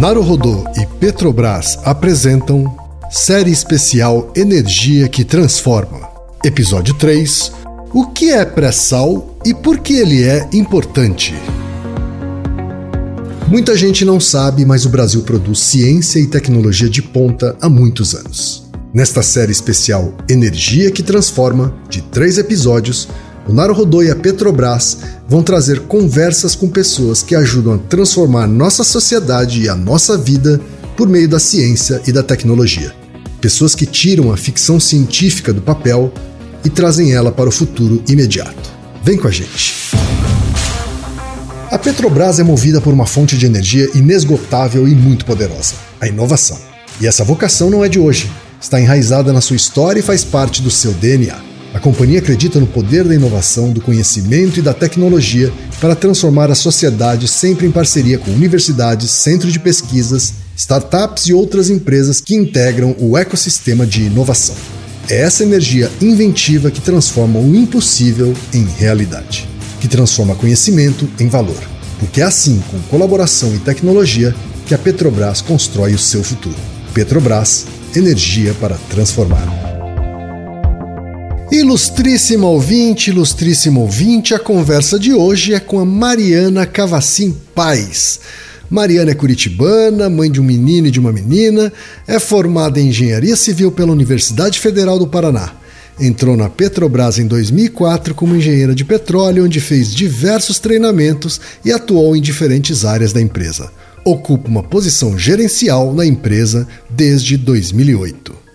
Naruhodô e Petrobras apresentam série especial Energia que Transforma. Episódio 3: O que é pré-sal e por que ele é importante? Muita gente não sabe, mas o Brasil produz ciência e tecnologia de ponta há muitos anos. Nesta série especial Energia que Transforma, de três episódios, o Naruhodô e a Petrobras vão trazer conversas com pessoas que ajudam a transformar nossa sociedade e a nossa vida por meio da ciência e da tecnologia. Pessoas que tiram a ficção científica do papel e trazem ela para o futuro imediato. Vem com a gente! A Petrobras é movida por uma fonte de energia inesgotável e muito poderosa: a inovação. E essa vocação não é de hoje, está enraizada na sua história e faz parte do seu DNA. A companhia acredita no poder da inovação, do conhecimento e da tecnologia para transformar a sociedade sempre em parceria com universidades, centros de pesquisas, startups e outras empresas que integram o ecossistema de inovação. É essa energia inventiva que transforma o impossível em realidade, que transforma conhecimento em valor. Porque é assim, com colaboração e tecnologia, que a Petrobras constrói o seu futuro. Petrobras, energia para transformar. Ilustríssima ouvinte, ilustríssimo ouvinte, a conversa de hoje é com a Mariana Cavacim Paz. Mariana é curitibana, mãe de um menino e de uma menina, é formada em engenharia civil pela Universidade Federal do Paraná. Entrou na Petrobras em 2004 como engenheira de petróleo, onde fez diversos treinamentos e atuou em diferentes áreas da empresa. Ocupa uma posição gerencial na empresa desde 2008.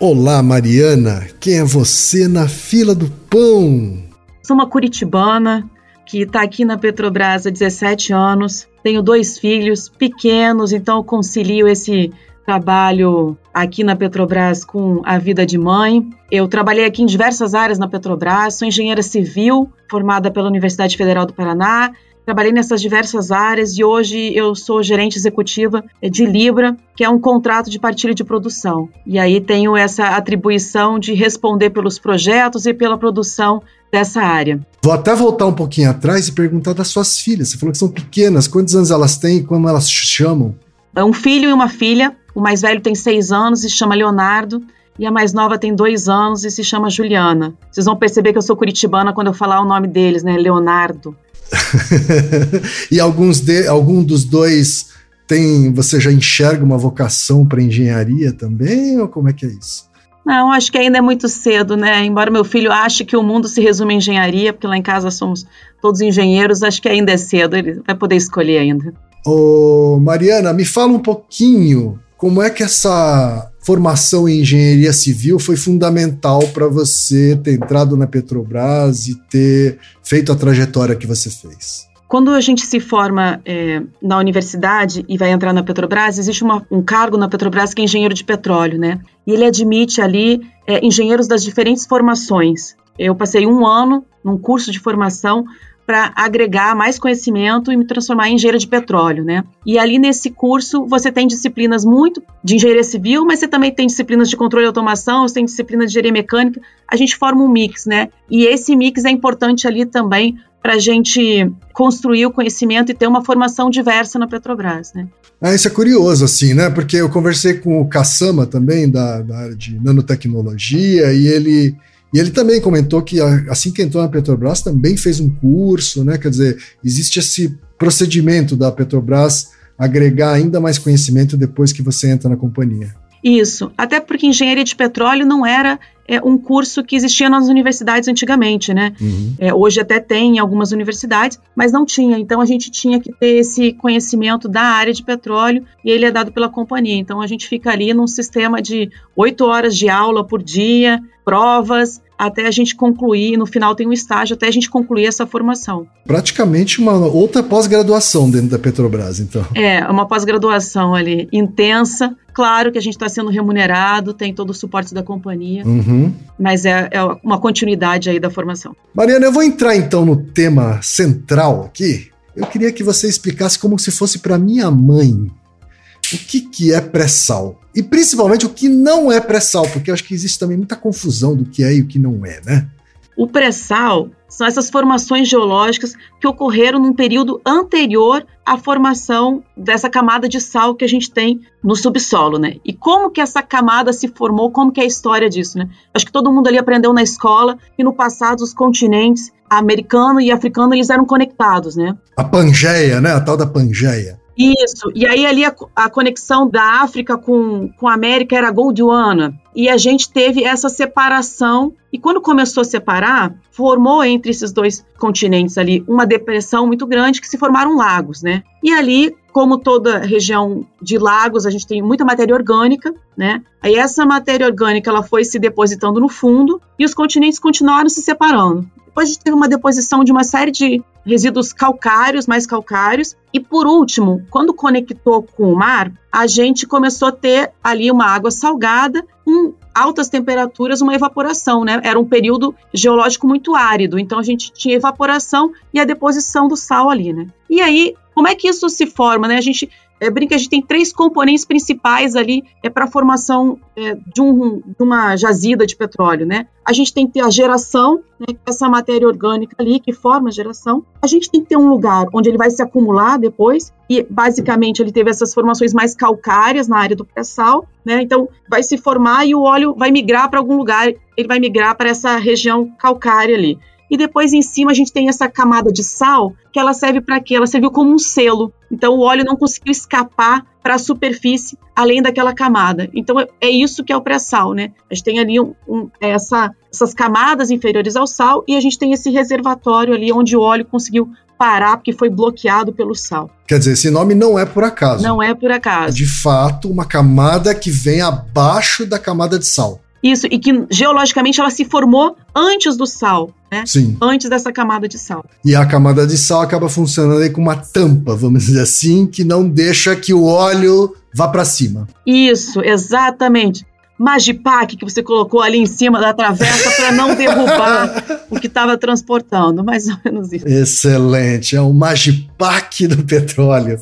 Olá, Mariana. Quem é você na fila do pão? Sou uma curitibana que está aqui na Petrobras há 17 anos. Tenho dois filhos pequenos, então concilio esse trabalho aqui na Petrobras com a vida de mãe. Eu trabalhei aqui em diversas áreas na Petrobras, sou engenheira civil, formada pela Universidade Federal do Paraná, Trabalhei nessas diversas áreas e hoje eu sou gerente executiva de Libra, que é um contrato de partilha de produção. E aí tenho essa atribuição de responder pelos projetos e pela produção dessa área. Vou até voltar um pouquinho atrás e perguntar das suas filhas. Você falou que são pequenas, quantos anos elas têm e como elas chamam? É um filho e uma filha. O mais velho tem seis anos e se chama Leonardo. E a mais nova tem dois anos e se chama Juliana. Vocês vão perceber que eu sou curitibana quando eu falar o nome deles, né? Leonardo. e alguns de, algum dos dois tem, você já enxerga uma vocação para engenharia também, ou como é que é isso? Não, acho que ainda é muito cedo, né? Embora meu filho ache que o mundo se resume em engenharia, porque lá em casa somos todos engenheiros, acho que ainda é cedo, ele vai poder escolher ainda. Ô, Mariana, me fala um pouquinho como é que essa formação em engenharia civil foi fundamental para você ter entrado na Petrobras e ter feito a trajetória que você fez? Quando a gente se forma é, na universidade e vai entrar na Petrobras, existe uma, um cargo na Petrobras que é engenheiro de petróleo, né? E ele admite ali é, engenheiros das diferentes formações. Eu passei um ano num curso de formação para agregar mais conhecimento e me transformar em engenheira de petróleo, né? E ali nesse curso você tem disciplinas muito de engenharia civil, mas você também tem disciplinas de controle e automação, você tem disciplinas de engenharia mecânica. A gente forma um mix, né? E esse mix é importante ali também para a gente construir o conhecimento e ter uma formação diversa na Petrobras, né? Ah, isso é curioso, assim, né? Porque eu conversei com o Kassama também, da, da área de nanotecnologia, e ele e ele também comentou que assim que entrou na Petrobras também fez um curso, né? Quer dizer, existe esse procedimento da Petrobras agregar ainda mais conhecimento depois que você entra na companhia. Isso, até porque engenharia de petróleo não era é, um curso que existia nas universidades antigamente, né? Uhum. É, hoje até tem em algumas universidades, mas não tinha. Então a gente tinha que ter esse conhecimento da área de petróleo e ele é dado pela companhia. Então a gente fica ali num sistema de oito horas de aula por dia, provas, até a gente concluir, no final tem um estágio até a gente concluir essa formação. Praticamente uma outra pós-graduação dentro da Petrobras, então. É, uma pós-graduação ali intensa. Claro que a gente está sendo remunerado, tem todo o suporte da companhia, uhum. mas é, é uma continuidade aí da formação. Mariana, eu vou entrar então no tema central aqui. Eu queria que você explicasse como se fosse para minha mãe o que, que é pré-sal e principalmente o que não é pré-sal, porque acho que existe também muita confusão do que é e o que não é, né? O pré-sal são essas formações geológicas que ocorreram num período anterior à formação dessa camada de sal que a gente tem no subsolo, né? E como que essa camada se formou, como que é a história disso, né? Acho que todo mundo ali aprendeu na escola que no passado os continentes americano e africano eles eram conectados, né? A Pangeia, né? A tal da Pangeia. Isso, e aí ali a, a, conexão da África com, com a América era Gondwana, e a gente teve essa separação, e quando começou a separar, formou entre esses dois continentes ali uma depressão muito grande que se formaram lagos, né? E ali, como toda região de lagos, a gente tem muita matéria orgânica, né? Aí essa matéria orgânica ela foi se depositando no fundo e os continentes continuaram se separando. Depois a gente teve uma deposição de uma série de resíduos calcários, mais calcários. E por último, quando conectou com o mar, a gente começou a ter ali uma água salgada com altas temperaturas, uma evaporação, né? Era um período geológico muito árido, então a gente tinha evaporação e a deposição do sal ali, né? E aí, como é que isso se forma, né? A gente é, brinca, a gente tem três componentes principais ali é, para a formação é, de, um, de, uma jazida de petróleo, né? A gente tem que ter a geração, né, é essa matéria orgânica ali que forma a geração. A gente tem que ter um lugar onde ele vai se acumular depois, e basicamente ele teve essas formações mais calcárias na área do pré-sal, né? Então vai se formar e o óleo vai migrar para algum lugar, ele vai migrar para essa região calcária ali. E depois em cima a gente tem essa camada de sal, que ela serve para quê? Ela serviu como um selo. Então o óleo não conseguiu escapar para a superfície além daquela camada. Então é, é isso que é o pré-sal, né? A gente tem ali um, um, essa, essas camadas inferiores ao sal e a gente tem esse reservatório ali onde o óleo conseguiu parar porque foi bloqueado pelo sal. Quer dizer, esse nome não é por acaso. Não é por acaso. É de fato uma camada que vem abaixo da camada de sal. Isso, e que geologicamente ela se formou antes do sal, né? Sim. Antes dessa camada de sal. E a camada de sal acaba funcionando aí com uma tampa, vamos dizer assim, que não deixa que o óleo vá para cima. Isso, exatamente. Magipac que você colocou ali em cima da travessa para não derrubar o que estava transportando, mais ou menos isso. Excelente, é o Magipac do petróleo.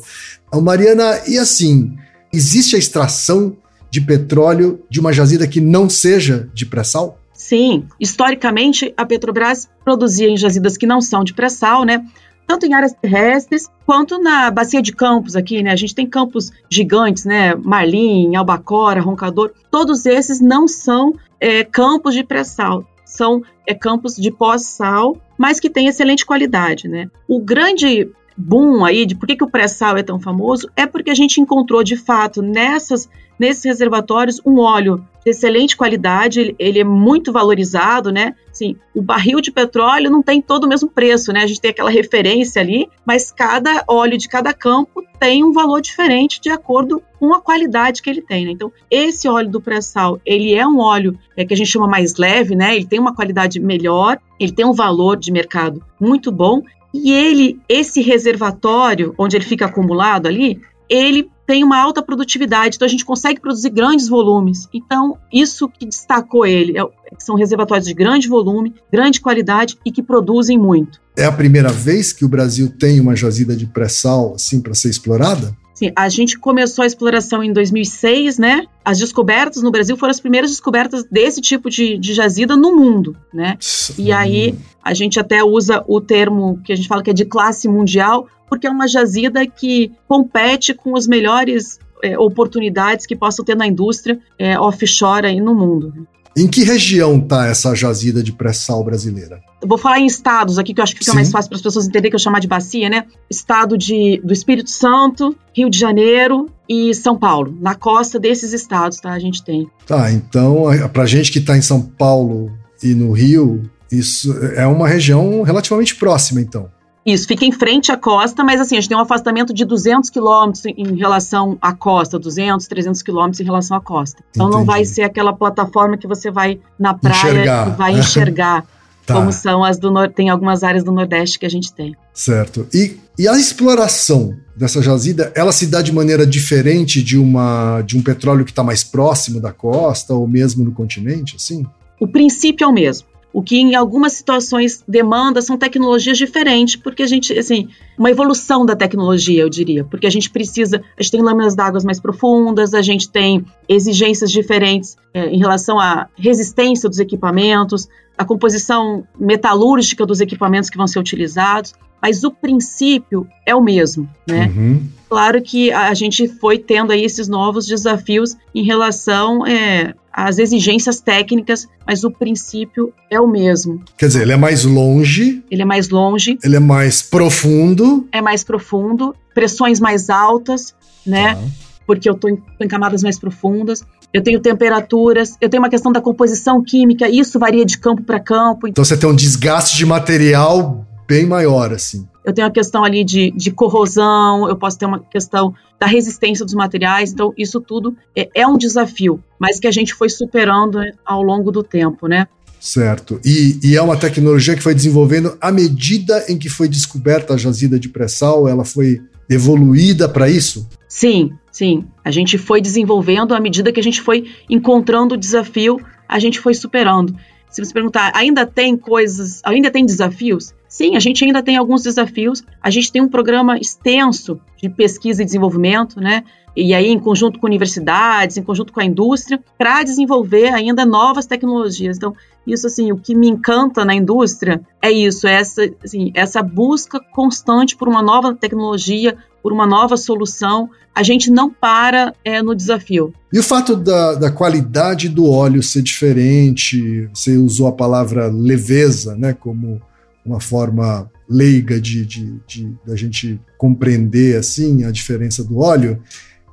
Mariana, e assim, existe a extração de petróleo de uma jazida que não seja de pré-sal? Sim, historicamente a Petrobras produzia em jazidas que não são de pré-sal, né? Tanto em áreas terrestres quanto na bacia de campos aqui, né? A gente tem campos gigantes, né? Marlim, Albacora, Roncador. Todos esses não são é, campos de pré-sal, são é, campos de pós-sal, mas que têm excelente qualidade, né? O grande boom aí de por que, que o pré-sal é tão famoso é porque a gente encontrou de fato nessas nesses reservatórios um óleo de excelente qualidade, ele, ele, é muito valorizado, né? Sim, o barril de petróleo não tem todo o mesmo preço, né? A gente tem aquela referência ali, mas cada óleo de cada campo tem um valor diferente de acordo com a qualidade que ele tem, né? Então, esse óleo do pré-sal, ele é um óleo é, que a gente chama mais leve, né? Ele tem uma qualidade melhor, ele tem um valor de mercado muito bom e ele, esse reservatório onde ele fica acumulado ali, ele tem uma alta produtividade, então a gente consegue produzir grandes volumes. Então, isso que destacou ele, é, são reservatórios de grande volume, grande qualidade e que produzem muito. É a primeira vez que o Brasil tem uma jazida de pré-sal assim para ser explorada? Sim, a gente começou a exploração em 2006, né? As descobertas no Brasil foram as primeiras descobertas desse tipo de, de jazida no mundo, né? E aí a gente até usa o termo que a gente fala que é de classe mundial, porque é uma jazida que compete com as melhores é, oportunidades que possam ter na indústria é, offshore aí no mundo. Em que região está essa jazida de pré-sal brasileira? Eu vou falar em estados aqui, que eu acho que fica Sim. mais fácil para as pessoas entenderem que eu chamar de bacia, né? Estado de, do Espírito Santo, Rio de Janeiro e São Paulo. Na costa desses estados, tá? A gente tem. Tá, então, para gente que está em São Paulo e no Rio, isso é uma região relativamente próxima, então. Isso, fica em frente à costa, mas assim, a gente tem um afastamento de 200 quilômetros em relação à costa, 200, 300 quilômetros em relação à costa. Então Entendi. não vai ser aquela plataforma que você vai na praia enxergar. e vai enxergar. tá. Como são as do Nordeste, tem algumas áreas do Nordeste que a gente tem. Certo. E, e a exploração dessa jazida, ela se dá de maneira diferente de, uma, de um petróleo que está mais próximo da costa ou mesmo no continente, assim? O princípio é o mesmo. O que em algumas situações demanda são tecnologias diferentes, porque a gente, assim, uma evolução da tecnologia, eu diria, porque a gente precisa, a gente tem lâminas d'água mais profundas, a gente tem exigências diferentes é, em relação à resistência dos equipamentos, a composição metalúrgica dos equipamentos que vão ser utilizados, mas o princípio é o mesmo, né? Uhum. Claro que a gente foi tendo aí esses novos desafios em relação é, às exigências técnicas, mas o princípio é o mesmo. Quer dizer, ele é mais longe. Ele é mais longe. Ele é mais profundo. É mais profundo, pressões mais altas, né? Tá. Porque eu estou em, em camadas mais profundas eu tenho temperaturas, eu tenho uma questão da composição química, isso varia de campo para campo. Então você tem um desgaste de material bem maior, assim. Eu tenho a questão ali de, de corrosão, eu posso ter uma questão da resistência dos materiais, então isso tudo é, é um desafio, mas que a gente foi superando ao longo do tempo, né? Certo. E, e, é uma tecnologia que foi desenvolvendo à medida em que foi descoberta a jazida de pré-sal, ela foi evoluída para isso? Sim, sim. A gente foi desenvolvendo à medida que a gente foi encontrando o desafio, a gente foi superando. Se você perguntar, ainda tem coisas, ainda tem desafios? Sim, a gente ainda tem alguns desafios. A gente tem um programa extenso de pesquisa e desenvolvimento, né? E aí, em conjunto com universidades, em conjunto com a indústria, para desenvolver ainda novas tecnologias. Então, isso, assim, o que me encanta na indústria é isso, é essa, assim, essa busca constante por uma nova tecnologia, por uma nova solução. A gente não para é, no desafio. E o fato da, da qualidade do óleo ser diferente, você usou a palavra leveza, né, como uma forma leiga de, de, de, de a gente compreender assim a diferença do óleo,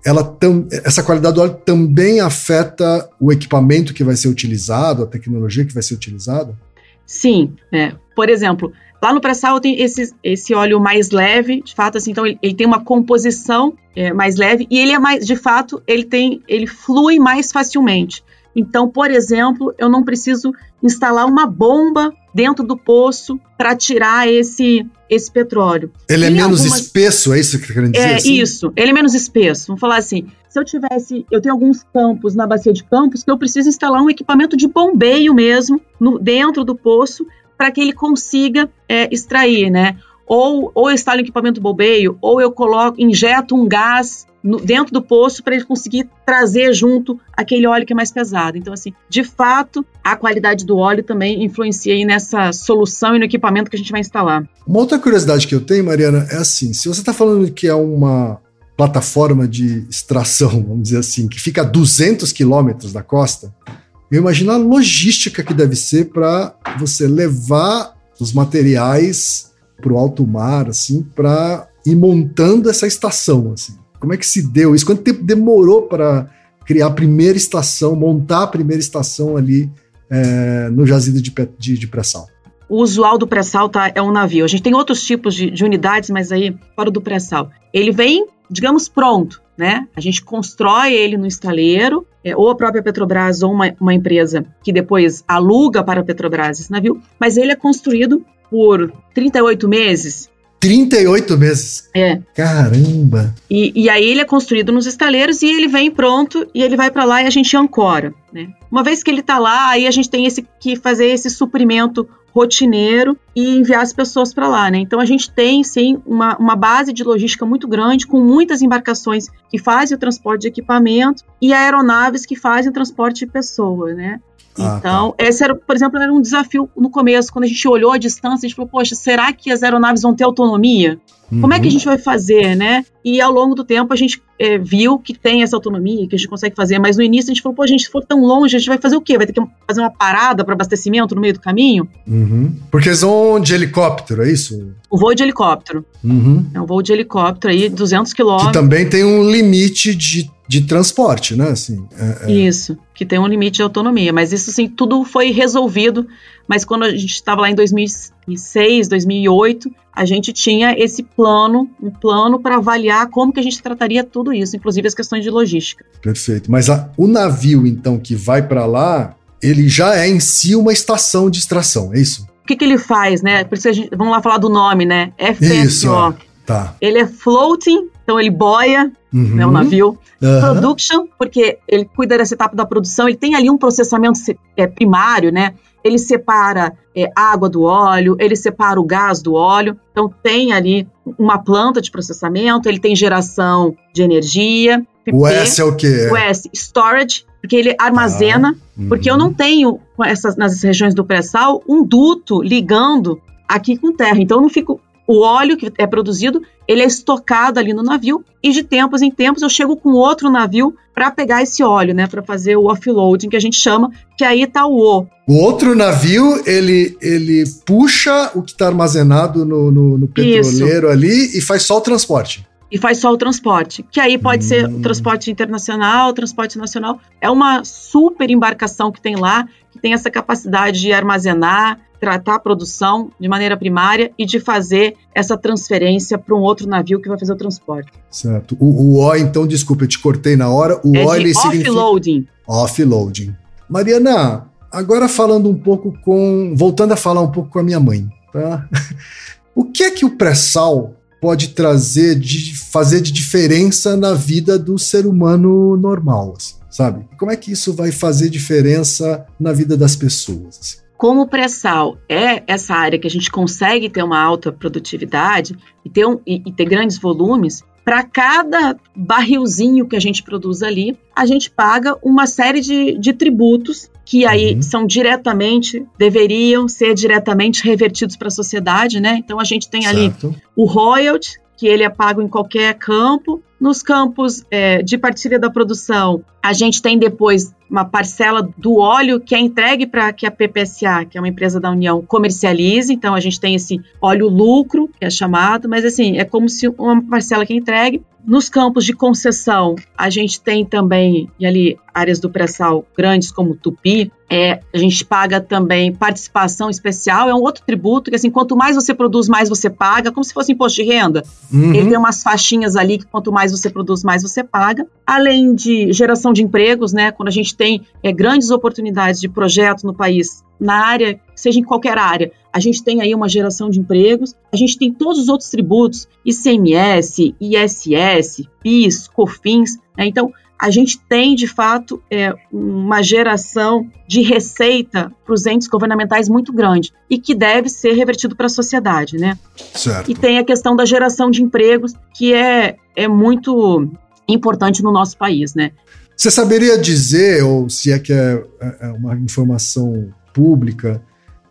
ela tam, essa qualidade do óleo também afeta o equipamento que vai ser utilizado, a tecnologia que vai ser utilizada? Sim, é. Por exemplo, lá no pré-sal tem esse, esse óleo mais leve, de fato, assim, então ele, ele tem uma composição é, mais leve e ele é mais, de fato, ele tem, ele flui mais facilmente. Então, por exemplo, eu não preciso instalar uma bomba dentro do poço para tirar esse esse petróleo. Ele é menos algumas... espesso, é isso que você quer dizer? É assim? isso, ele é menos espesso. Vamos falar assim, se eu tivesse, eu tenho alguns campos na bacia de campos que eu preciso instalar um equipamento de bombeio mesmo no, dentro do poço para que ele consiga é, extrair, né? Ou, ou eu instalo um equipamento bombeio, ou eu coloco, injeto um gás no, dentro do poço para ele conseguir trazer junto aquele óleo que é mais pesado. Então, assim, de fato, a qualidade do óleo também influencia aí nessa solução e no equipamento que a gente vai instalar. Uma outra curiosidade que eu tenho, Mariana, é assim: se você está falando que é uma plataforma de extração, vamos dizer assim, que fica a 200 quilômetros da costa, eu imagino a logística que deve ser para você levar os materiais para o alto mar, assim, para ir montando essa estação, assim. Como é que se deu isso? Quanto tempo demorou para criar a primeira estação, montar a primeira estação ali é, no jazido de, de, de pré-sal? O usual do pré-sal tá, é um navio. A gente tem outros tipos de, de unidades, mas aí fora do pré-sal. Ele vem, digamos, pronto, né? A gente constrói ele no estaleiro, é, ou a própria Petrobras ou uma, uma empresa que depois aluga para a Petrobras esse navio, mas ele é construído por 38 meses, 38 meses. É. Caramba! E, e aí ele é construído nos estaleiros e ele vem pronto e ele vai para lá e a gente ancora, né? Uma vez que ele está lá, aí a gente tem esse, que fazer esse suprimento rotineiro e enviar as pessoas para lá, né? Então a gente tem sim uma, uma base de logística muito grande, com muitas embarcações que fazem o transporte de equipamento e aeronaves que fazem o transporte de pessoas, né? Ah, então, tá. esse era, por exemplo, era um desafio no começo, quando a gente olhou a distância, a gente falou, poxa, será que as aeronaves vão ter autonomia? Uhum. Como é que a uhum. gente vai fazer, né? E ao longo do tempo a gente é, viu que tem essa autonomia, que a gente consegue fazer, mas no início a gente falou, pô, a gente se for tão longe, a gente vai fazer o quê? Vai ter que fazer uma parada para abastecimento no meio do caminho? Uhum. Porque eles vão de helicóptero, é isso? O voo de helicóptero. Uhum. É um voo de helicóptero aí, 200 quilômetros. Que também tem um limite de de transporte, né? Assim, é, é... Isso, que tem um limite de autonomia, mas isso sim, tudo foi resolvido. Mas quando a gente estava lá em 2006, 2008, a gente tinha esse plano, um plano para avaliar como que a gente trataria tudo isso, inclusive as questões de logística. Perfeito. Mas a, o navio, então, que vai para lá, ele já é em si uma estação de extração, é isso? O que, que ele faz, né? Por isso a gente, vamos lá falar do nome, né? FSO. Isso, é. tá. Ele é floating, então ele boia, uhum. né, o navio. Uhum. Production, porque ele cuida dessa etapa da produção, ele tem ali um processamento é, primário, né? Ele separa é, água do óleo, ele separa o gás do óleo, então tem ali uma planta de processamento, ele tem geração de energia. O S é o quê? O S, storage, porque ele armazena, ah, uhum. porque eu não tenho essas, nas regiões do pré-sal um duto ligando aqui com terra, então eu não fico o óleo que é produzido, ele é estocado ali no navio e de tempos em tempos eu chego com outro navio para pegar esse óleo, né, para fazer o offloading que a gente chama, que aí tá o O. O outro navio, ele, ele puxa o que está armazenado no, no, no petroleiro Isso. ali e faz só o transporte e faz só o transporte, que aí pode hum. ser o transporte internacional, o transporte nacional. É uma super embarcação que tem lá, tem essa capacidade de armazenar, tratar a produção de maneira primária e de fazer essa transferência para um outro navio que vai fazer o transporte. Certo. O, o O, então, desculpa, eu te cortei na hora. O é O, ele significa... Offloading. Offloading. Mariana, agora falando um pouco com... Voltando a falar um pouco com a minha mãe, tá? O que é que o pré-sal pode trazer, de fazer de diferença na vida do ser humano normal, assim, sabe? Como é que isso vai fazer diferença na vida das pessoas? Assim? Como o pré-sal é essa área que a gente consegue ter uma alta produtividade e ter, um, e, e ter grandes volumes, para cada barrilzinho que a gente produz ali, a gente paga uma série de, de tributos que aí uhum. são diretamente, deveriam ser diretamente revertidos para a sociedade, né? Então a gente tem certo. ali o royalty, que ele é pago em qualquer campo. Nos campos é, de partilha da produção, a gente tem depois uma parcela do óleo que é entregue para que a PPSA, que é uma empresa da União, comercialize. Então a gente tem esse óleo lucro, que é chamado, mas assim, é como se uma parcela que é entregue. Nos campos de concessão, a gente tem também, e ali áreas do pré-sal grandes como Tupi, é, a gente paga também participação especial, é um outro tributo que assim, quanto mais você produz, mais você paga, como se fosse imposto de renda. Uhum. Ele tem umas faixinhas ali que quanto mais você produz, mais você paga. Além de geração de empregos, né, quando a gente tem é, grandes oportunidades de projeto no país, na área, seja em qualquer área, a gente tem aí uma geração de empregos, a gente tem todos os outros tributos, ICMS, ISS, PIS, COFINS, né? então a gente tem de fato é, uma geração de receita para os entes governamentais muito grande e que deve ser revertido para a sociedade, né? Certo. E tem a questão da geração de empregos que é, é muito importante no nosso país, né? Você saberia dizer, ou se é que é, é uma informação pública,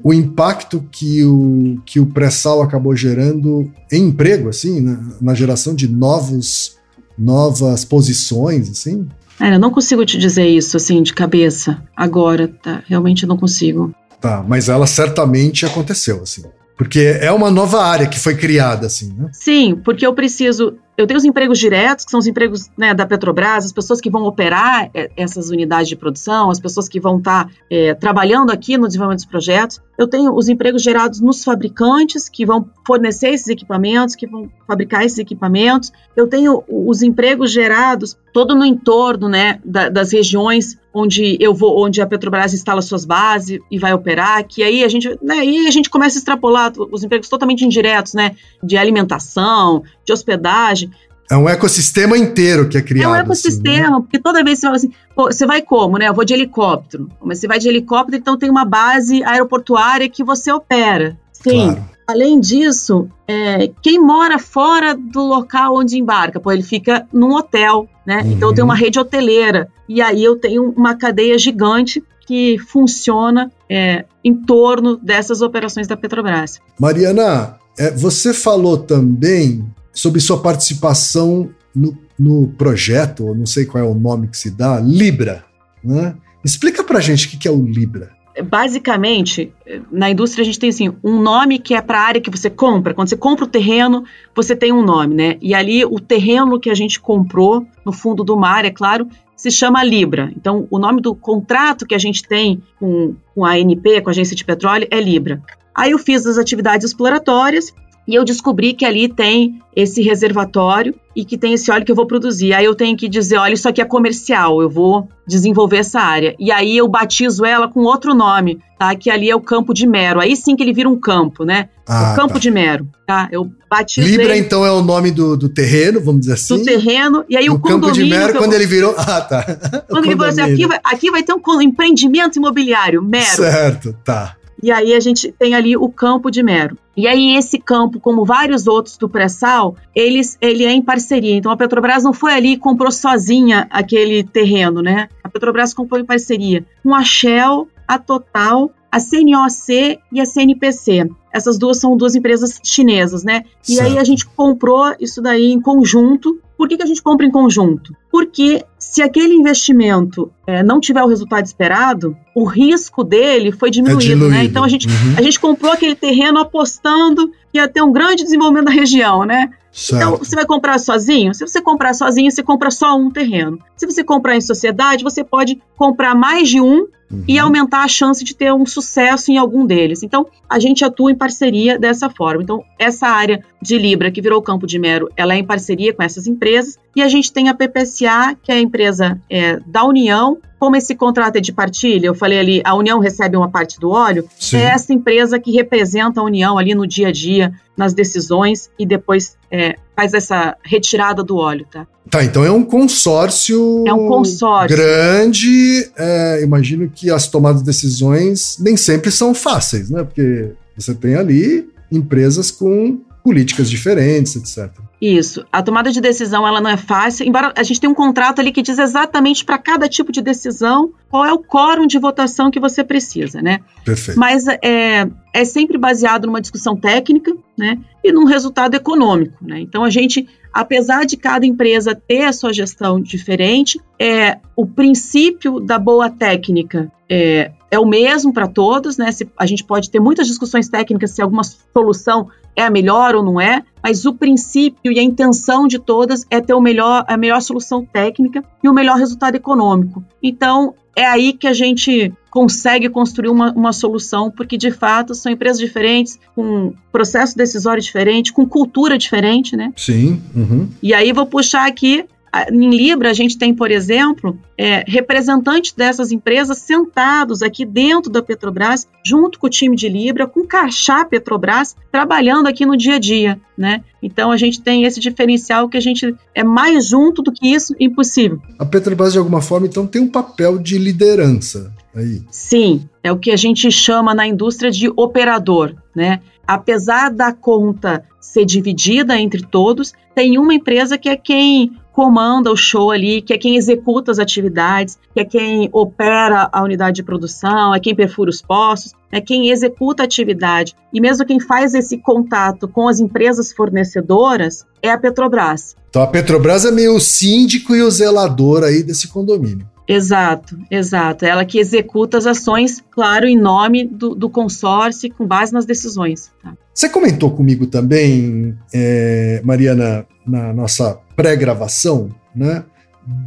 o impacto que o, que o pré-sal acabou gerando em emprego, assim, na, na geração de novos, novas posições, assim? É, eu não consigo te dizer isso, assim, de cabeça, agora, tá? Realmente não consigo. Tá, mas ela certamente aconteceu, assim. Porque é uma nova área que foi criada, assim, né? Sim, porque eu preciso eu tenho os empregos diretos, que são os empregos né, da Petrobras, as pessoas que vão operar é, essas unidades de produção, as pessoas que vão estar tá, é, trabalhando aqui no desenvolvimento dos projetos. Eu tenho os empregos gerados nos fabricantes, que vão fornecer esses equipamentos, que vão fabricar esses equipamentos. Eu tenho os empregos gerados todo no entorno né, da, das regiões onde eu vou, onde a Petrobras instala suas bases e vai operar, que aí a gente, né, aí a gente começa a extrapolar os empregos totalmente indiretos, né, de alimentação, de hospedagem. É um ecossistema inteiro que é criado. É um ecossistema, assim, né? porque toda vez você fala assim, pô, você vai como, né? Eu vou de helicóptero. Mas você vai de helicóptero, então tem uma base aeroportuária que você opera. Sim. Claro. Além disso, é, quem mora fora do local onde embarca, pô, ele fica num hotel, né? Uhum. Então eu tenho uma rede hoteleira. E aí eu tenho uma cadeia gigante que funciona é, em torno dessas operações da Petrobras. Mariana, é, você falou também sobre sua participação no, no projeto, não sei qual é o nome que se dá, Libra. Né? Explica pra gente o que é o Libra. Basicamente, na indústria a gente tem assim, um nome que é para a área que você compra. Quando você compra o terreno, você tem um nome, né? E ali o terreno que a gente comprou no fundo do mar, é claro, se chama Libra. Então, o nome do contrato que a gente tem com, com a ANP, com a Agência de Petróleo, é Libra. Aí eu fiz as atividades exploratórias, e eu descobri que ali tem esse reservatório e que tem esse óleo que eu vou produzir. Aí eu tenho que dizer, olha, isso aqui é comercial, eu vou desenvolver essa área. E aí eu batizo ela com outro nome, tá? Que ali é o campo de mero. Aí sim que ele vira um campo, né? Ah, o campo tá. de mero, tá? Eu batizei... Libra, então, é o nome do, do terreno, vamos dizer assim? Do terreno, e aí o, o campo de mero, quando ele virou... Ah, tá. Quando ele falou assim, aqui vai, aqui vai ter um empreendimento imobiliário, mero. Certo, tá. E aí a gente tem ali o campo de mero. E aí esse campo, como vários outros do pré-sal, eles, ele é em parceria. Então a Petrobras não foi ali e comprou sozinha aquele terreno, né? A Petrobras comprou em parceria com a Shell, a Total, a CNOC e a CNPC. Essas duas são duas empresas chinesas, né? E certo. aí a gente comprou isso daí em conjunto. Por que, que a gente compra em conjunto? Porque se aquele investimento é, não tiver o resultado esperado, o risco dele foi diminuído, é diluído. né? Então a gente, uhum. a gente comprou aquele terreno apostando que ia ter um grande desenvolvimento da região, né? Certo. Então, você vai comprar sozinho? Se você comprar sozinho, você compra só um terreno. Se você comprar em sociedade, você pode comprar mais de um uhum. e aumentar a chance de ter um sucesso em algum deles. Então, a gente atua em parceria dessa forma. Então, essa área de Libra, que virou campo de mero, ela é em parceria com essas empresas. E a gente tem a PPSA, que é a empresa é, da União, como esse contrato é de partilha, eu falei ali, a União recebe uma parte do óleo, Sim. é essa empresa que representa a União ali no dia a dia, nas decisões e depois é, faz essa retirada do óleo, tá? Tá, então é um consórcio. É um consórcio. Grande. É, imagino que as tomadas de decisões nem sempre são fáceis, né? Porque você tem ali empresas com políticas diferentes, etc. Isso. A tomada de decisão ela não é fácil, embora a gente tenha um contrato ali que diz exatamente para cada tipo de decisão qual é o quórum de votação que você precisa, né? Perfeito. Mas é, é sempre baseado numa discussão técnica, né? E num resultado econômico, né? Então a gente, apesar de cada empresa ter a sua gestão diferente, é o princípio da boa técnica é, é o mesmo para todos, né? Se, a gente pode ter muitas discussões técnicas se alguma solução é a melhor ou não é, mas o princípio e a intenção de todas é ter o melhor, a melhor solução técnica e o melhor resultado econômico. Então, é aí que a gente consegue construir uma, uma solução, porque de fato são empresas diferentes, com processo decisório diferente, com cultura diferente, né? Sim. Uhum. E aí vou puxar aqui em Libra, a gente tem, por exemplo, é, representantes dessas empresas sentados aqui dentro da Petrobras, junto com o time de Libra, com o Cachá Petrobras, trabalhando aqui no dia a dia, né? Então a gente tem esse diferencial que a gente é mais junto do que isso, impossível. A Petrobras, de alguma forma, então, tem um papel de liderança aí. Sim, é o que a gente chama na indústria de operador, né? Apesar da conta ser dividida entre todos, tem uma empresa que é quem comanda o show ali, que é quem executa as atividades, que é quem opera a unidade de produção, é quem perfura os postos, é quem executa a atividade. E mesmo quem faz esse contato com as empresas fornecedoras é a Petrobras. Então a Petrobras é meio o síndico e o zelador aí desse condomínio. Exato, exato. Ela que executa as ações, claro, em nome do, do consórcio, com base nas decisões. Tá? Você comentou comigo também, é, Mariana, na nossa pré-gravação, né,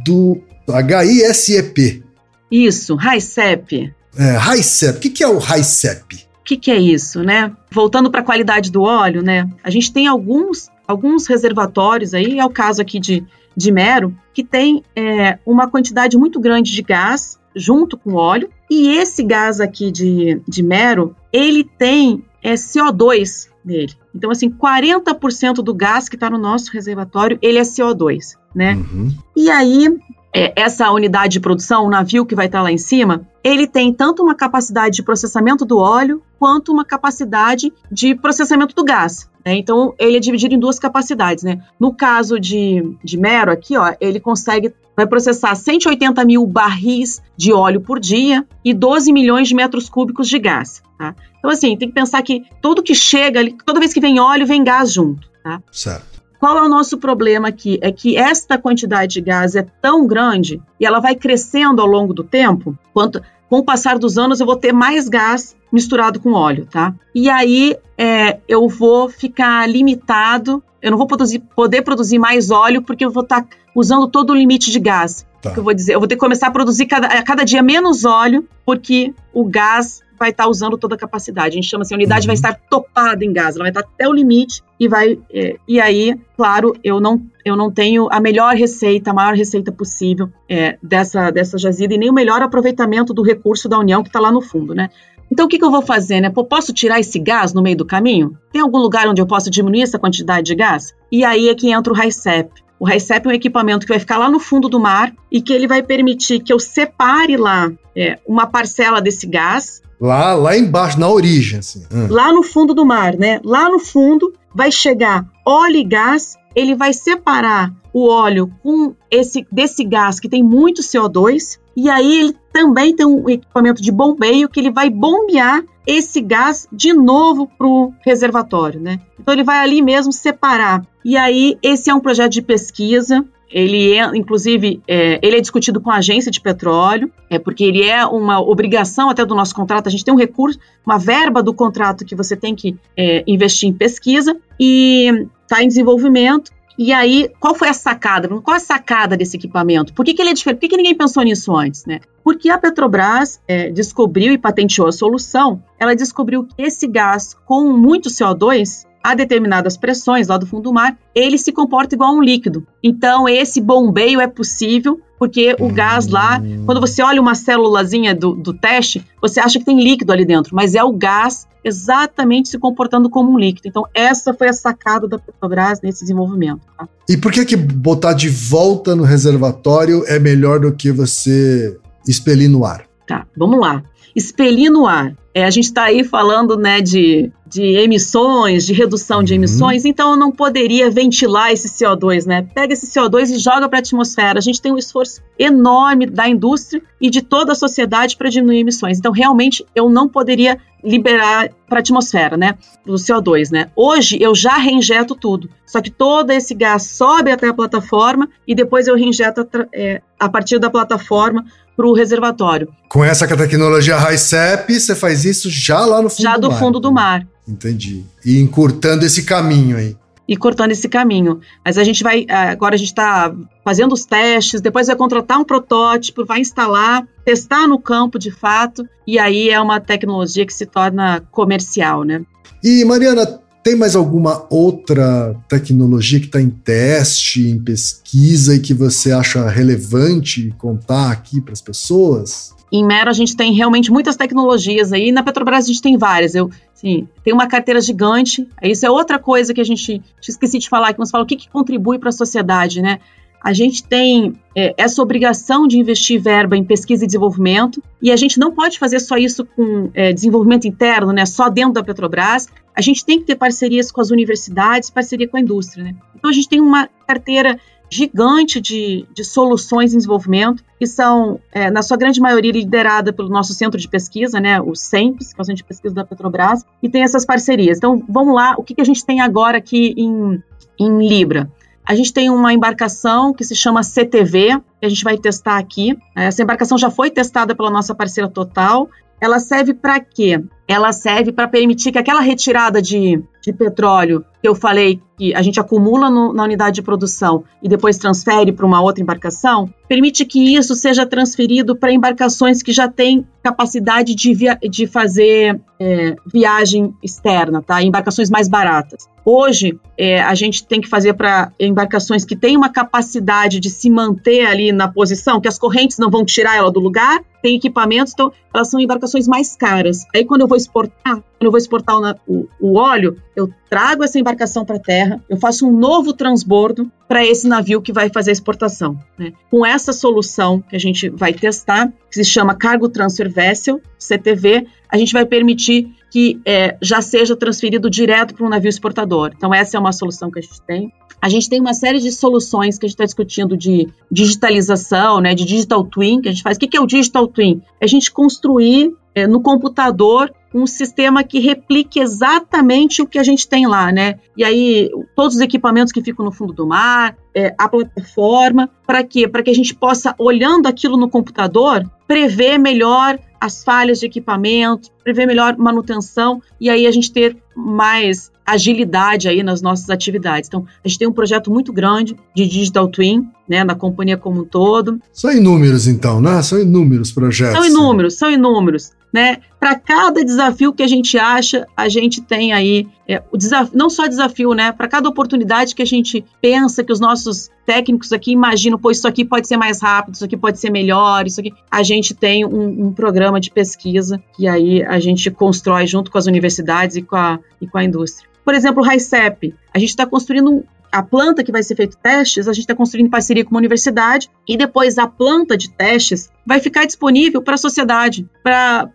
do HISEP. Isso, RICEP. É, RICEP. O que, que é o RICEP? O que, que é isso, né? Voltando para a qualidade do óleo, né? A gente tem alguns, alguns reservatórios aí, é o caso aqui de, de Mero, que tem é, uma quantidade muito grande de gás junto com óleo, e esse gás aqui de, de Mero, ele tem é, CO2 nele. Então, assim, 40% do gás que está no nosso reservatório, ele é CO2, né? Uhum. E aí, é, essa unidade de produção, o navio que vai estar lá em cima, ele tem tanto uma capacidade de processamento do óleo quanto uma capacidade de processamento do gás. Né? Então, ele é dividido em duas capacidades. Né? No caso de, de Mero, aqui, ó, ele consegue vai processar 180 mil barris de óleo por dia e 12 milhões de metros cúbicos de gás. Tá? Então, assim, tem que pensar que tudo que chega, toda vez que vem óleo, vem gás junto. Tá? Certo. Qual é o nosso problema aqui? É que esta quantidade de gás é tão grande e ela vai crescendo ao longo do tempo, quanto com o passar dos anos eu vou ter mais gás misturado com óleo, tá? E aí é, eu vou ficar limitado, eu não vou produzir, poder produzir mais óleo porque eu vou estar tá usando todo o limite de gás. Tá. Eu vou dizer, eu vou ter que começar a produzir cada, a cada dia menos óleo porque o gás vai estar tá usando toda a capacidade. A gente chama assim, a unidade uhum. vai estar topada em gás, ela vai estar até o limite e vai é, e aí, claro, eu não eu não tenho a melhor receita, a maior receita possível é, dessa dessa jazida e nem o melhor aproveitamento do recurso da União que está lá no fundo, né? Então, o que, que, eu vou fazer, né? posso tirar esse gás no meio do caminho? Tem algum lugar onde eu possa diminuir essa quantidade de gás? E aí é que entra o RICEP. O RICEP é um equipamento que vai ficar lá no fundo do mar e que ele vai permitir que eu separe lá é, uma parcela desse gás. Lá, lá embaixo, na origem, assim. Hum. Lá no fundo do mar, né? Lá no fundo vai chegar óleo e gás, ele vai separar o óleo com esse desse gás que tem muito CO2 e aí ele também tem um equipamento de bombeio que ele vai bombear esse gás de novo para o reservatório, né? Então ele vai ali mesmo separar. E aí esse é um projeto de pesquisa. Ele é, inclusive, é, ele é discutido com a agência de petróleo, é porque ele é uma obrigação até do nosso contrato. A gente tem um recurso, uma verba do contrato que você tem que é, investir em pesquisa e está em desenvolvimento. E aí, qual foi a sacada? Qual a sacada desse equipamento? Por que, que ele é diferente? Por que, que ninguém pensou nisso antes? Né? Porque a Petrobras é, descobriu e patenteou a solução. Ela descobriu que esse gás com muito CO2 a determinadas pressões lá do fundo do mar, ele se comporta igual a um líquido. Então, esse bombeio é possível, porque o gás lá, quando você olha uma célulazinha do, do teste, você acha que tem líquido ali dentro, mas é o gás exatamente se comportando como um líquido. Então, essa foi a sacada da Petrobras nesse desenvolvimento. Tá? E por que, que botar de volta no reservatório é melhor do que você expelir no ar? Tá, vamos lá. Expelir no ar. É, a gente está aí falando né, de, de emissões, de redução de uhum. emissões, então eu não poderia ventilar esse CO2, né? Pega esse CO2 e joga para a atmosfera. A gente tem um esforço enorme da indústria e de toda a sociedade para diminuir emissões. Então, realmente, eu não poderia liberar para a atmosfera, né? O CO2, né? Hoje eu já reinjeto tudo. Só que todo esse gás sobe até a plataforma e depois eu reinjeto é, a partir da plataforma para o reservatório. Com essa tecnologia HICEP, você faz isso já lá no fundo já do, do mar. fundo do mar. Entendi. E encurtando esse caminho aí. E cortando esse caminho. Mas a gente vai. Agora a gente está fazendo os testes, depois vai contratar um protótipo, vai instalar, testar no campo de fato, e aí é uma tecnologia que se torna comercial, né? E Mariana, tem mais alguma outra tecnologia que está em teste, em pesquisa e que você acha relevante contar aqui para as pessoas? Em Mero a gente tem realmente muitas tecnologias aí, na Petrobras a gente tem várias. Eu, sim, tem uma carteira gigante. Isso é outra coisa que a gente esqueci de falar, que você fala o que, que contribui para a sociedade, né? A gente tem é, essa obrigação de investir verba em pesquisa e desenvolvimento, e a gente não pode fazer só isso com é, desenvolvimento interno, né, só dentro da Petrobras. A gente tem que ter parcerias com as universidades, parceria com a indústria. Né? Então, a gente tem uma carteira gigante de, de soluções em desenvolvimento, que são, é, na sua grande maioria, liderada pelo nosso centro de pesquisa, né, o CEMPES, que é o Centro de Pesquisa da Petrobras, e tem essas parcerias. Então, vamos lá, o que, que a gente tem agora aqui em, em Libra? A gente tem uma embarcação que se chama CTV, que a gente vai testar aqui. Essa embarcação já foi testada pela nossa parceira Total. Ela serve para quê? Ela serve para permitir que aquela retirada de, de petróleo que eu falei que a gente acumula no, na unidade de produção e depois transfere para uma outra embarcação, permite que isso seja transferido para embarcações que já têm capacidade de, via, de fazer é, viagem externa, tá? Embarcações mais baratas. Hoje, é, a gente tem que fazer para embarcações que têm uma capacidade de se manter ali na posição, que as correntes não vão tirar ela do lugar, tem equipamentos, então elas são embarcações mais caras. Aí, quando eu vou exportar, eu vou exportar o, o, óleo, eu trago essa embarcação para a terra, eu faço um novo transbordo para esse navio que vai fazer a exportação. Né? Com essa solução que a gente vai testar, que se chama Cargo Transfer Vessel, CTV, a gente vai permitir que é, já seja transferido direto para um navio exportador. Então, essa é uma solução que a gente tem. A gente tem uma série de soluções que a gente está discutindo de digitalização, né, de digital twin, que a gente faz. O que é o digital twin? É a gente construir é, no computador um sistema que replique exatamente o que a gente tem lá, né? E aí, todos os equipamentos que ficam no fundo do mar, é, a plataforma, para quê? Para que a gente possa, olhando aquilo no computador, prever melhor as falhas de equipamento, prever melhor manutenção e aí a gente ter mais agilidade aí nas nossas atividades. Então, a gente tem um projeto muito grande de Digital Twin, né, na companhia como um todo. São inúmeros, então, né? São inúmeros projetos. São inúmeros, são inúmeros. Né? Para cada desafio que a gente acha, a gente tem aí é, o desafio, não só desafio, né? Para cada oportunidade que a gente pensa que os nossos técnicos aqui imaginam, pô, isso aqui pode ser mais rápido, isso aqui pode ser melhor, isso aqui. A gente tem um, um programa de pesquisa que aí a gente constrói junto com as universidades e com a, e com a indústria. Por exemplo, o RICEP. A gente está construindo a planta que vai ser feito testes, a gente está construindo em parceria com uma universidade e depois a planta de testes vai ficar disponível para a sociedade, para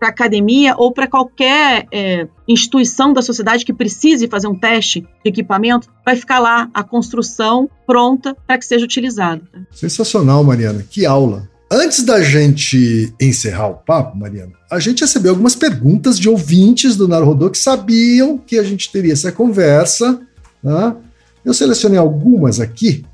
a academia ou para qualquer é, instituição da sociedade que precise fazer um teste de equipamento, vai ficar lá a construção pronta para que seja utilizado. Sensacional, Mariana. Que aula. Antes da gente encerrar o papo, Mariana, a gente recebeu algumas perguntas de ouvintes do Narodô que sabiam que a gente teria essa conversa. Né? Eu selecionei algumas aqui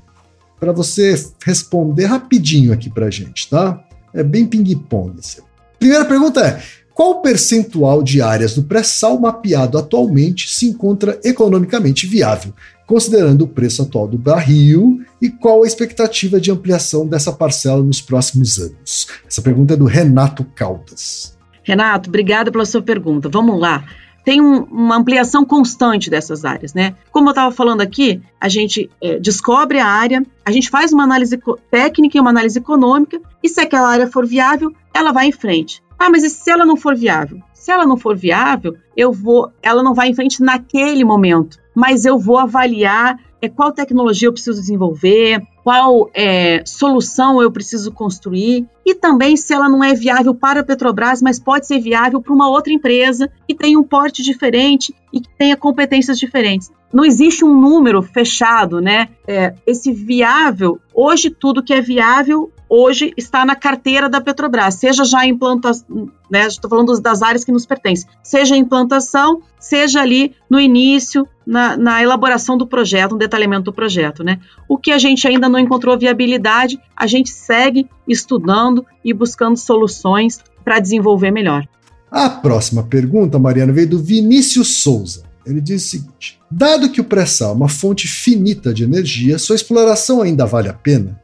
para você responder rapidinho aqui para gente, tá? É bem ping-pong. Assim. Primeira pergunta é: qual percentual de áreas do pré-sal mapeado atualmente se encontra economicamente viável, considerando o preço atual do barril e qual a expectativa de ampliação dessa parcela nos próximos anos? Essa pergunta é do Renato Caldas. Renato, obrigada pela sua pergunta. Vamos lá tem um, uma ampliação constante dessas áreas, né? Como eu estava falando aqui, a gente é, descobre a área, a gente faz uma análise técnica e uma análise econômica, e se aquela área for viável, ela vai em frente. Ah, mas e se ela não for viável? Se ela não for viável, eu vou, ela não vai em frente naquele momento, mas eu vou avaliar é, qual tecnologia eu preciso desenvolver, qual é, solução eu preciso construir e também se ela não é viável para a Petrobras, mas pode ser viável para uma outra empresa que tenha um porte diferente e que tenha competências diferentes. Não existe um número fechado, né? É, esse viável, hoje tudo que é viável hoje está na carteira da Petrobras, seja já em implantação, né, estou falando das áreas que nos pertencem, seja em implantação, seja ali no início, na, na, elaboração do projeto, no detalhamento do projeto, né? O que a gente ainda não encontrou viabilidade, a gente segue estudando e buscando soluções para desenvolver melhor. A próxima pergunta, Mariana, veio do Vinícius Souza. Ele diz o seguinte: Dado que o pré-sal é uma fonte finita de energia, sua exploração ainda vale a pena?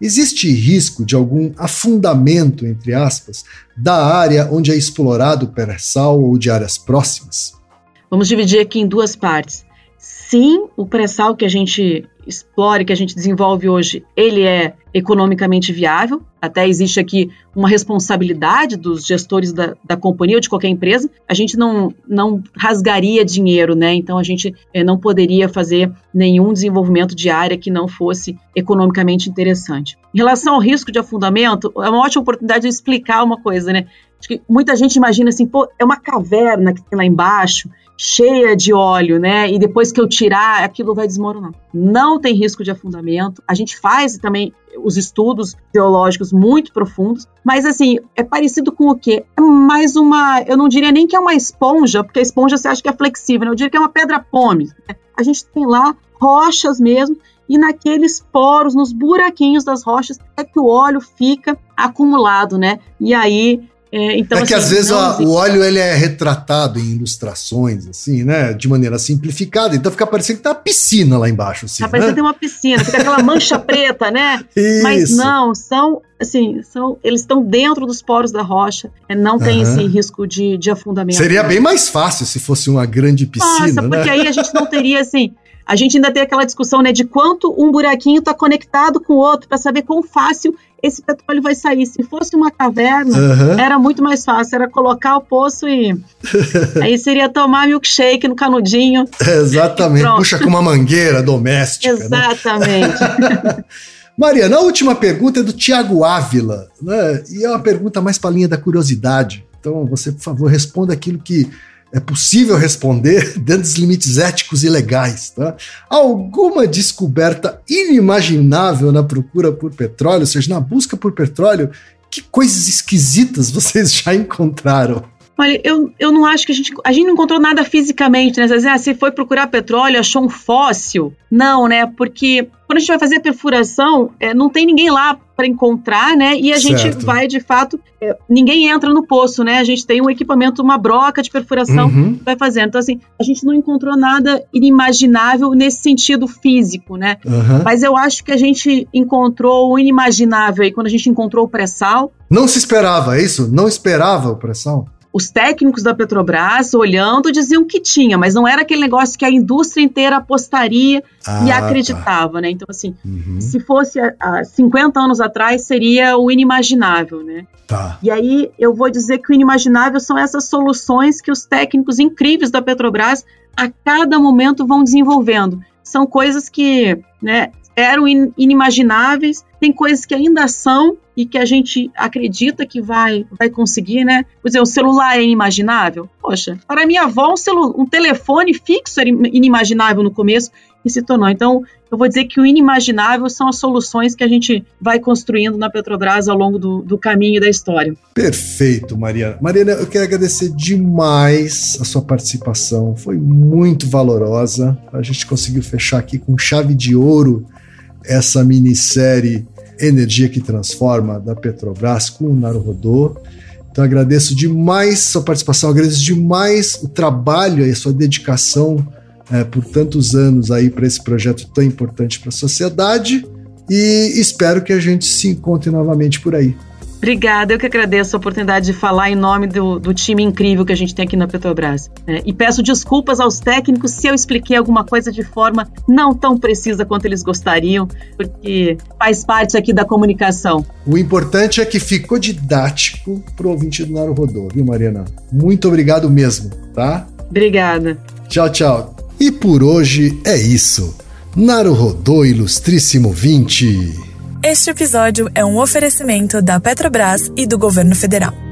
Existe risco de algum afundamento, entre aspas, da área onde é explorado o pré-sal ou de áreas próximas? Vamos dividir aqui em duas partes. Sim, o pré-sal que a gente explore, que a gente desenvolve hoje, ele é economicamente viável. Até existe aqui uma responsabilidade dos gestores da, da companhia ou de qualquer empresa. A gente não, não rasgaria dinheiro, né? Então a gente é, não poderia fazer nenhum desenvolvimento de área que não fosse economicamente interessante. Em relação ao risco de afundamento, é uma ótima oportunidade de explicar uma coisa, né? Acho que muita gente imagina assim, pô, é uma caverna que tem lá embaixo cheia de óleo, né? E depois que eu tirar, aquilo vai desmoronar. Não tem risco de afundamento. A gente faz também os estudos geológicos muito profundos, mas assim, é parecido com o quê? É mais uma, eu não diria nem que é uma esponja, porque a esponja você acha que é flexível, né? Eu diria que é uma pedra pome. A gente tem lá rochas mesmo, e naqueles poros, nos buraquinhos das rochas, é que o óleo fica acumulado, né? E aí é, então, é que assim, às vezes a, o óleo ele é retratado em ilustrações, assim, né? De maneira simplificada, então fica parecendo que tá uma piscina lá embaixo. Assim, tá parecendo né? que tem uma piscina, fica aquela mancha preta, né? Isso. Mas não, são, assim, são, eles estão dentro dos poros da rocha, é, não tem uhum. esse risco de, de afundamento. Seria bem mais fácil se fosse uma grande piscina. Nossa, né? porque né? aí a gente não teria, assim, a gente ainda tem aquela discussão né, de quanto um buraquinho está conectado com o outro, para saber quão fácil esse petróleo vai sair. Se fosse uma caverna, uhum. era muito mais fácil, era colocar o poço e aí seria tomar milkshake no canudinho. Exatamente, puxa com uma mangueira doméstica. Né? Exatamente. Né? Mariana, a última pergunta é do Tiago Ávila, né? e é uma pergunta mais para a linha da curiosidade. Então, você, por favor, responda aquilo que é possível responder dentro dos limites éticos e legais. Tá? Alguma descoberta inimaginável na procura por petróleo, ou seja, na busca por petróleo, que coisas esquisitas vocês já encontraram? Olha, eu, eu não acho que a gente. A gente não encontrou nada fisicamente, né? Você, ah, você foi procurar petróleo, achou um fóssil. Não, né? Porque quando a gente vai fazer a perfuração, é, não tem ninguém lá para encontrar, né? E a certo. gente vai, de fato, é, ninguém entra no poço, né? A gente tem um equipamento, uma broca de perfuração uhum. que vai fazendo. Então, assim, a gente não encontrou nada inimaginável nesse sentido físico, né? Uhum. Mas eu acho que a gente encontrou o inimaginável aí quando a gente encontrou o pré-sal. Não se esperava é isso? Não esperava o pré-sal? Os técnicos da Petrobras, olhando, diziam que tinha, mas não era aquele negócio que a indústria inteira apostaria ah, e tá. acreditava, tá. né? Então, assim, uhum. se fosse há 50 anos atrás, seria o inimaginável, né? Tá. E aí eu vou dizer que o inimaginável são essas soluções que os técnicos incríveis da Petrobras a cada momento vão desenvolvendo. São coisas que né, eram inimagináveis, tem coisas que ainda são e que a gente acredita que vai, vai conseguir, né? Por exemplo, o celular é inimaginável? Poxa, para minha avó, um, um telefone fixo era inimaginável no começo e se tornou. Então, eu vou dizer que o inimaginável são as soluções que a gente vai construindo na Petrobras ao longo do, do caminho da história. Perfeito, Mariana. Mariana, eu quero agradecer demais a sua participação, foi muito valorosa. A gente conseguiu fechar aqui com chave de ouro essa minissérie Energia que Transforma da Petrobras com o Naruhodô. Então agradeço demais sua participação, agradeço demais o trabalho e a sua dedicação é, por tantos anos aí para esse projeto tão importante para a sociedade e espero que a gente se encontre novamente por aí. Obrigada, eu que agradeço a oportunidade de falar em nome do, do time incrível que a gente tem aqui na Petrobras. É, e peço desculpas aos técnicos se eu expliquei alguma coisa de forma não tão precisa quanto eles gostariam, porque faz parte aqui da comunicação. O importante é que ficou didático pro ouvinte do Naro Rodô, viu, Mariana? Muito obrigado mesmo, tá? Obrigada. Tchau, tchau. E por hoje é isso. Naro Rodô, ilustríssimo 20. Este episódio é um oferecimento da Petrobras e do governo federal.